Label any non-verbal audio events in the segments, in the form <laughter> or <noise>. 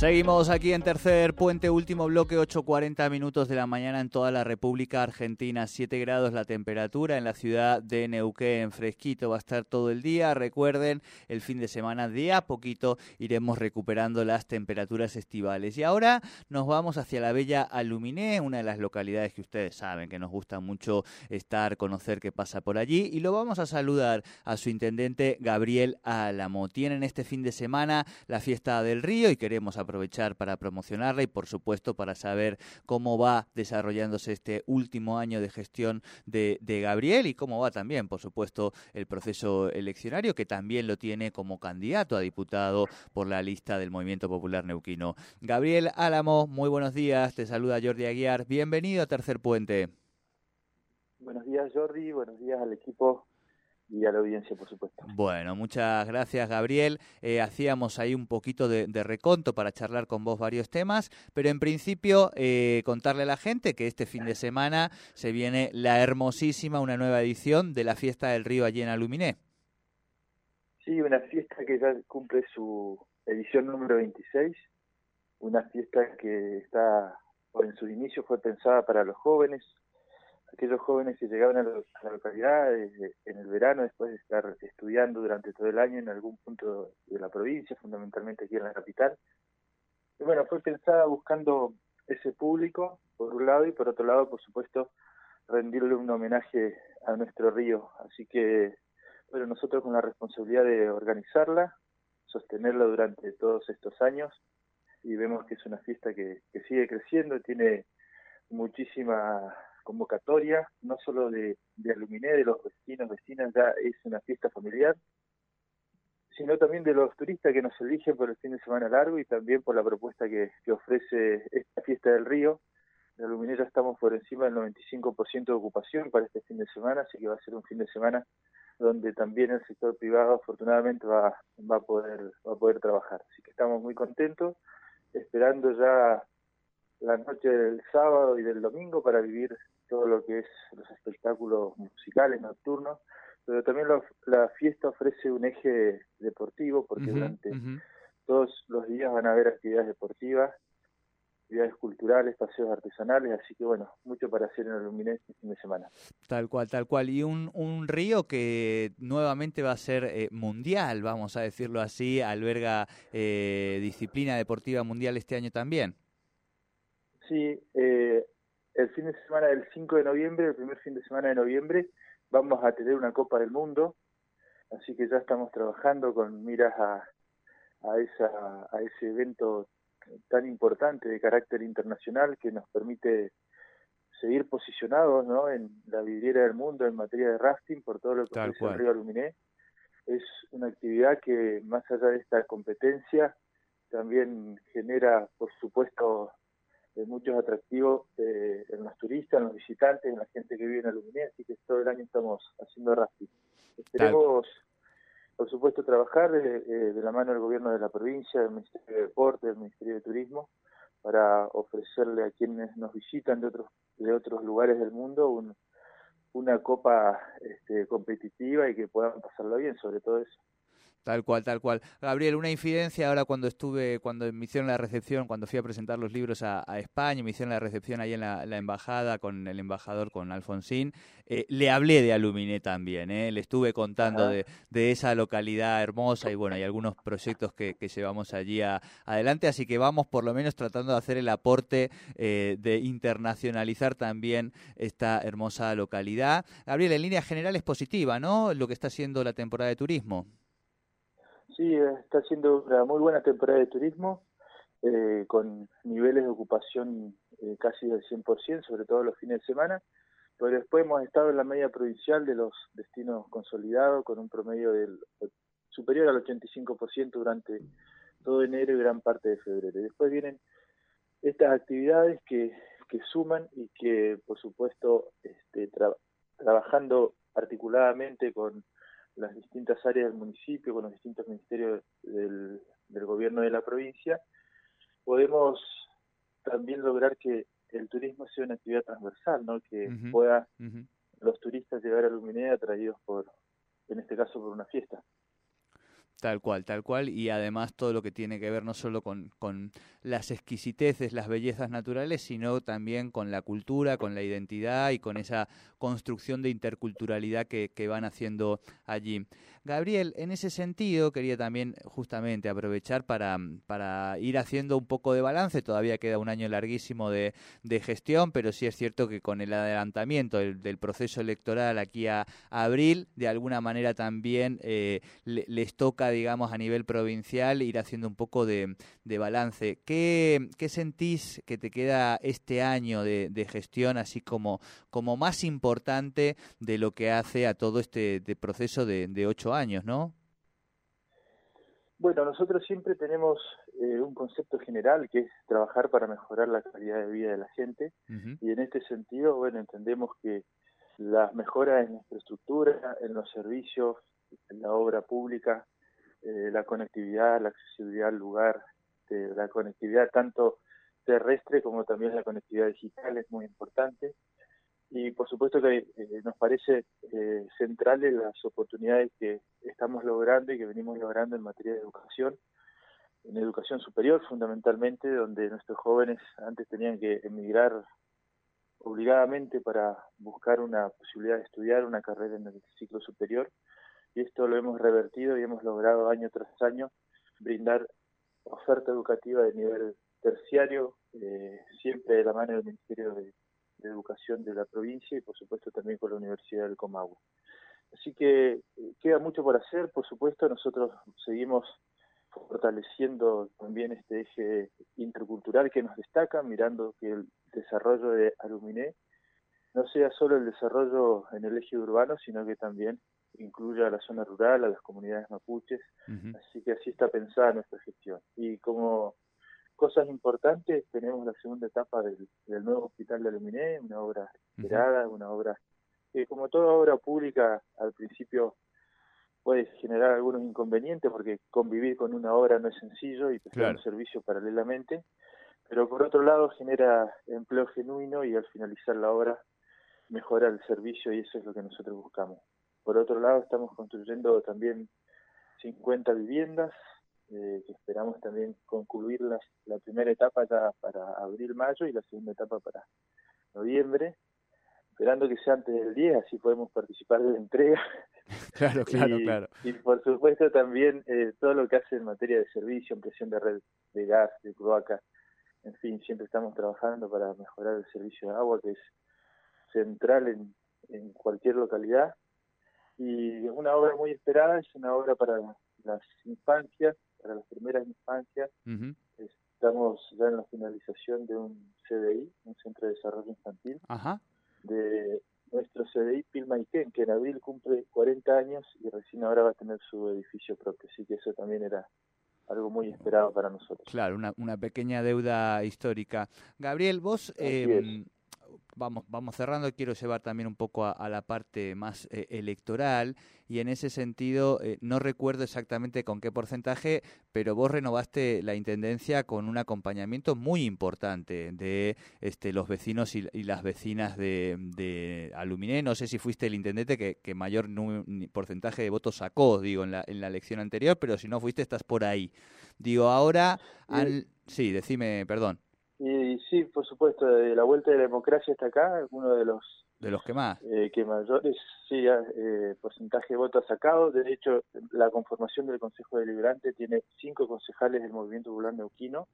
Seguimos aquí en tercer puente, último bloque, 8.40 minutos de la mañana en toda la República Argentina, 7 grados la temperatura en la ciudad de Neuquén, fresquito va a estar todo el día. Recuerden, el fin de semana de a poquito iremos recuperando las temperaturas estivales. Y ahora nos vamos hacia la bella Aluminé, una de las localidades que ustedes saben que nos gusta mucho estar, conocer qué pasa por allí. Y lo vamos a saludar a su intendente Gabriel Álamo. Tienen este fin de semana la fiesta del río y queremos aprovechar para promocionarla y por supuesto para saber cómo va desarrollándose este último año de gestión de, Gabriel y cómo va también, por supuesto, el proceso eleccionario que también lo tiene como candidato a diputado por la lista del Movimiento Popular Neuquino. Gabriel Álamo, muy buenos días, te saluda Jordi Aguiar, bienvenido a Tercer Puente. Buenos días Jordi, buenos días al equipo y a la audiencia, por supuesto. Bueno, muchas gracias, Gabriel. Eh, hacíamos ahí un poquito de, reconto para charlar con vos varios temas, pero en principio eh, contarle a la gente que este fin de semana se viene la hermosísima, una nueva edición de la Fiesta del Río allí en Aluminé. Sí, una fiesta que ya cumple su edición número 26, una fiesta que está, en su inicio fue pensada para los jóvenes, aquellos jóvenes que llegaban a, la localidad en el verano después de estar estudiando durante todo el año en algún punto de la provincia, fundamentalmente aquí en la capital. Y bueno, fue pensada buscando ese público, por un lado, y por otro lado, por supuesto, rendirle un homenaje a nuestro río. Así que, bueno, nosotros con la responsabilidad de organizarla, sostenerla durante todos estos años, y vemos que es una fiesta que, que sigue creciendo, tiene muchísima convocatoria, no solo de, Aluminé, de los vecinos, vecinas, ya es una fiesta familiar, sino también de los turistas que nos eligen por el fin de semana largo y también por la propuesta que, que ofrece esta fiesta del río. En Aluminé ya estamos por encima del 95% de ocupación para este fin de semana, así que va a ser un fin de semana donde también el sector privado afortunadamente va, va a poder va a poder trabajar. Así que estamos muy contentos, esperando ya la noche del sábado y del domingo para vivir todo lo que es los espectáculos musicales nocturnos, pero también la fiesta ofrece un eje deportivo porque durante todos los días van a haber actividades deportivas, actividades culturales, paseos artesanales, así que bueno, mucho para hacer en el Luminense este fin de semana. Tal cual, tal cual. Y un, un río que nuevamente va a ser eh, mundial, vamos a decirlo así, alberga eh, disciplina deportiva mundial este año también. Sí, eh, el fin de semana del 5 de noviembre, el primer fin de semana de noviembre, vamos a tener una Copa del Mundo, así que ya estamos trabajando con miras a, a, esa, a ese evento tan importante de carácter internacional que nos permite seguir posicionados ¿no? en la vidriera del mundo en materia de rafting por todo lo que ofrece el río Aluminé. Es una actividad que más allá de esta competencia también genera, por supuesto, de muchos atractivos eh, en los turistas, en los visitantes, en la gente que vive en Aluminé, así que todo el año estamos haciendo rafting. Esperemos, por supuesto, trabajar eh, de la mano del gobierno de la provincia, del Ministerio de Deporte, del Ministerio de Turismo, para ofrecerle a quienes nos visitan de otros de otros lugares del mundo una copa este, competitiva y que puedan pasarlo bien, sobre todo eso. Tal cual, tal cual. Gabriel, una infidencia ahora cuando estuve, cuando me hicieron la recepción, cuando fui a presentar los libros a, España, me hicieron la recepción ahí en la, embajada con el embajador, con Alfonsín, eh, le hablé de Aluminé también, eh, le estuve contando de, esa localidad hermosa y bueno, hay algunos proyectos que, llevamos allí adelante, así que vamos por lo menos tratando de hacer el aporte eh, de internacionalizar también esta hermosa localidad. Gabriel, en línea general es positiva, ¿no? Lo que está haciendo la temporada de turismo. Sí, está siendo una muy buena temporada de turismo. eh, con niveles de ocupación eh, casi del 100%, sobre todo los fines de semana, pero después hemos estado en la media provincial de los destinos consolidados con un promedio del superior al 85% durante todo enero y gran parte de febrero. Después vienen estas actividades que, que suman y que, por supuesto, este, trabajando articuladamente con las distintas áreas del municipio, con los distintos ministerios del, gobierno de la provincia, podemos también lograr que el turismo sea una actividad transversal, ¿no? que pueda los turistas llegar a Luminea atraídos por, en este caso, por una fiesta. Tal cual, tal cual, y además todo lo que tiene que ver no solo con, las exquisiteces, las bellezas naturales, sino también con la cultura, con la identidad y con esa construcción de interculturalidad que, que van haciendo allí. Gabriel, en ese sentido quería también justamente aprovechar para, para ir haciendo un poco de balance, todavía queda un año larguísimo de, de gestión, pero sí es cierto que con el adelantamiento del, proceso electoral aquí a, abril, de alguna manera también eh, les toca digamos, a nivel provincial, ir haciendo un poco de, balance. ¿Qué, ¿Qué, sentís que te queda este año de, gestión así como, como más importante de lo que hace a todo este proceso de, ocho años, no? Bueno, nosotros siempre tenemos eh, un concepto general que es trabajar para mejorar la calidad de vida de la gente y en este sentido, bueno, entendemos que las mejoras en la infraestructura, en los servicios, en la obra pública, eh, la conectividad, la accesibilidad al lugar, la conectividad tanto terrestre como también la conectividad digital es muy importante. Y por supuesto que eh, nos parece eh, centrales las oportunidades que estamos logrando y que venimos logrando en materia de educación, en educación superior fundamentalmente, donde nuestros jóvenes antes tenían que emigrar obligadamente para buscar una posibilidad de estudiar una carrera en el ciclo superior. Y esto lo hemos revertido y hemos logrado año tras año brindar oferta educativa de nivel terciario, eh, siempre de la mano del Ministerio de, Educación de la provincia y por supuesto también con la Universidad del Comahue. Así que eh, queda mucho por hacer, por supuesto, nosotros seguimos fortaleciendo también este eje intercultural que nos destaca, mirando que el desarrollo de Aluminé no sea solo el desarrollo en el eje urbano, sino que también incluya a la zona rural, a las comunidades mapuches, así que así está pensada nuestra gestión. Y como cosas importantes, tenemos la segunda etapa del, nuevo hospital de Aluminé, una obra esperada, una obra que como toda obra pública al principio puede generar algunos inconvenientes porque convivir con una obra no es sencillo y prestar un servicio paralelamente, pero por otro lado genera empleo genuino y al finalizar la obra mejora el servicio y eso es lo que nosotros buscamos. Por otro lado, estamos construyendo también 50 viviendas, eh, que esperamos también concluir la primera etapa ya para abril-mayo y la segunda etapa para noviembre, esperando que sea antes del 10, así podemos participar de la entrega. <laughs> Claro, claro, claro. Y por supuesto también eh, todo lo que hace en materia de servicio, impresión de red de gas, de cloaca, en fin, siempre estamos trabajando para mejorar el servicio de agua, que es central en, en cualquier localidad y es una obra muy esperada, es una obra para las infancias, para las primeras infancias. Estamos ya en la finalización de un CDI, un Centro de Desarrollo Infantil, de nuestro CDI Pilmaiken, que en abril cumple 40 años y recién ahora va a tener su edificio propio, así que eso también era algo muy esperado para nosotros. Claro, una, una pequeña deuda histórica. Gabriel, vos vamos, vamos cerrando, quiero llevar también un poco a, la parte más eh, electoral y en ese sentido eh, no recuerdo exactamente con qué porcentaje, pero vos renovaste la intendencia con un acompañamiento muy importante de este, los vecinos y, las vecinas de, de, Aluminé. No sé si fuiste el intendente que, mayor porcentaje de votos sacó, digo, en la, en la elección anterior, pero si no fuiste, estás por ahí. Digo, ahora... Al... Sí, decime, perdón. Y sí, por supuesto, de la vuelta de la democracia hasta acá, uno de los de los que más. eh, que mayores sí eh, porcentaje de votos sacado de hecho la conformación del Consejo Deliberante tiene cinco concejales del Movimiento Popular Neuquino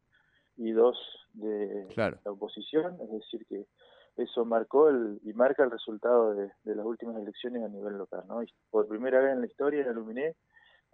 y dos de la oposición. Es decir que eso marcó el, y marca el resultado de, las últimas elecciones a nivel local no por primera vez en la historia en Aluminé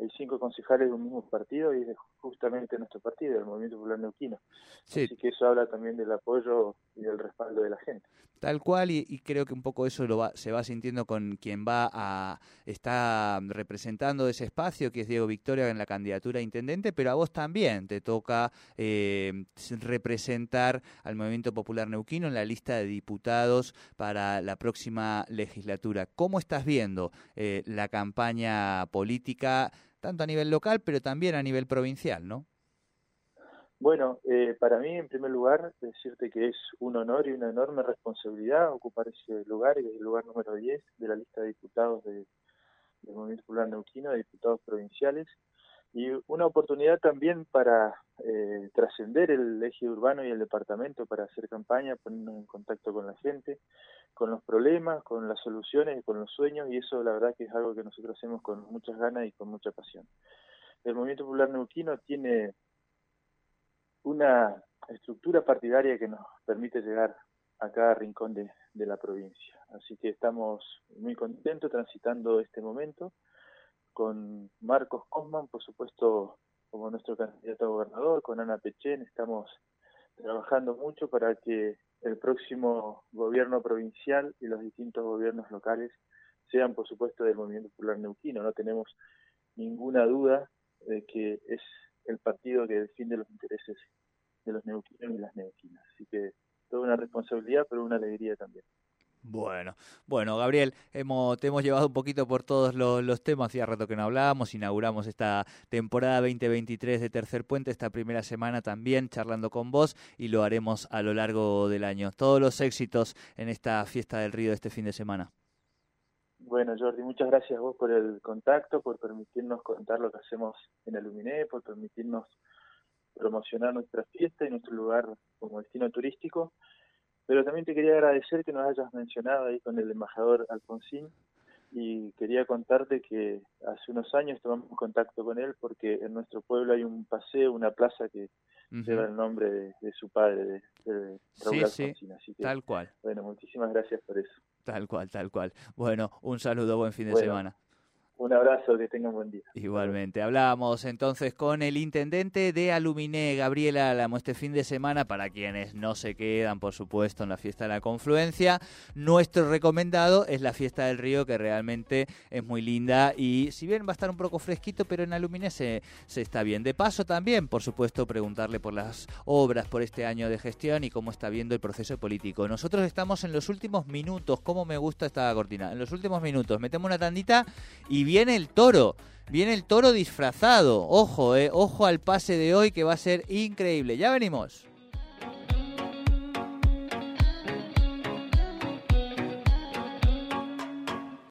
hay cinco concejales de un mismo partido y es justamente nuestro partido, el Movimiento Popular Neuquino. Así que eso habla también del apoyo y del respaldo de la gente. Tal cual, y, creo que un poco eso lo va, se va sintiendo con quien va a está representando ese espacio, que es Diego Victoria en la candidatura a intendente, pero a vos también te toca eh, representar al Movimiento Popular Neuquino en la lista de diputados para la próxima legislatura. ¿Cómo estás viendo eh, la campaña política? Tanto a nivel local, pero también a nivel provincial, ¿no? Bueno, eh, para mí, en primer lugar, decirte que es un honor y una enorme responsabilidad ocupar ese lugar, y es el lugar número 10 de la lista de diputados de, del Movimiento Popular Neuquino, de diputados provinciales, y una oportunidad también para eh, trascender el eje urbano y el departamento, para hacer campaña, ponernos en contacto con la gente, con los problemas, con las soluciones con los sueños, y eso la verdad que es algo que nosotros hacemos con muchas ganas y con mucha pasión. El Movimiento Popular Neuquino tiene una estructura partidaria que nos permite llegar a cada rincón de, de la provincia. Así que estamos muy contentos transitando este momento con Marcos Cosman, por supuesto, como nuestro candidato a gobernador, con Ana Pechen, estamos trabajando mucho para que el próximo gobierno provincial y los distintos gobiernos locales sean, por supuesto, del Movimiento Popular Neuquino. No tenemos ninguna duda de que es el partido que defiende los intereses de los neuquinos y las neuquinas. Así que toda una responsabilidad, pero una alegría también. Bueno, bueno, Gabriel, hemos, te hemos llevado un poquito por todos los, temas, hacía rato que no hablábamos, inauguramos esta temporada 2023 de Tercer Puente, esta primera semana también charlando con vos y lo haremos a lo largo del año. Todos los éxitos en esta fiesta del río de este fin de semana. Bueno, Jordi, muchas gracias a vos por el contacto, por permitirnos contar lo que hacemos en Aluminé, por permitirnos promocionar nuestra fiesta y nuestro lugar como destino turístico. Pero también te quería agradecer que nos hayas mencionado ahí con el embajador Alfonsín y quería contarte que hace unos años tomamos contacto con él porque en nuestro pueblo hay un paseo, una plaza que lleva el nombre de, su padre, de, Raúl Alfonsín. Así que, tal cual. Bueno, muchísimas gracias por eso. Tal cual, tal cual. Bueno, un saludo, buen fin de semana. Un abrazo, que tengan buen día. Igualmente. Hablábamos entonces con el intendente de Aluminé, Gabriel Álamo, este fin de semana, para quienes no se quedan, por supuesto, en la fiesta de la confluencia. Nuestro recomendado es la fiesta del río, que realmente es muy linda y si bien va a estar un poco fresquito, pero en Aluminé se, se está bien. De paso también, por supuesto, preguntarle por las obras, por este año de gestión y cómo está viendo el proceso político. Nosotros estamos en los últimos minutos, cómo me gusta esta cortina, en los últimos minutos. Metemos una tandita y viene el toro. Viene el toro disfrazado. Ojo, eh, ojo al pase de hoy que va a ser increíble. Ya venimos.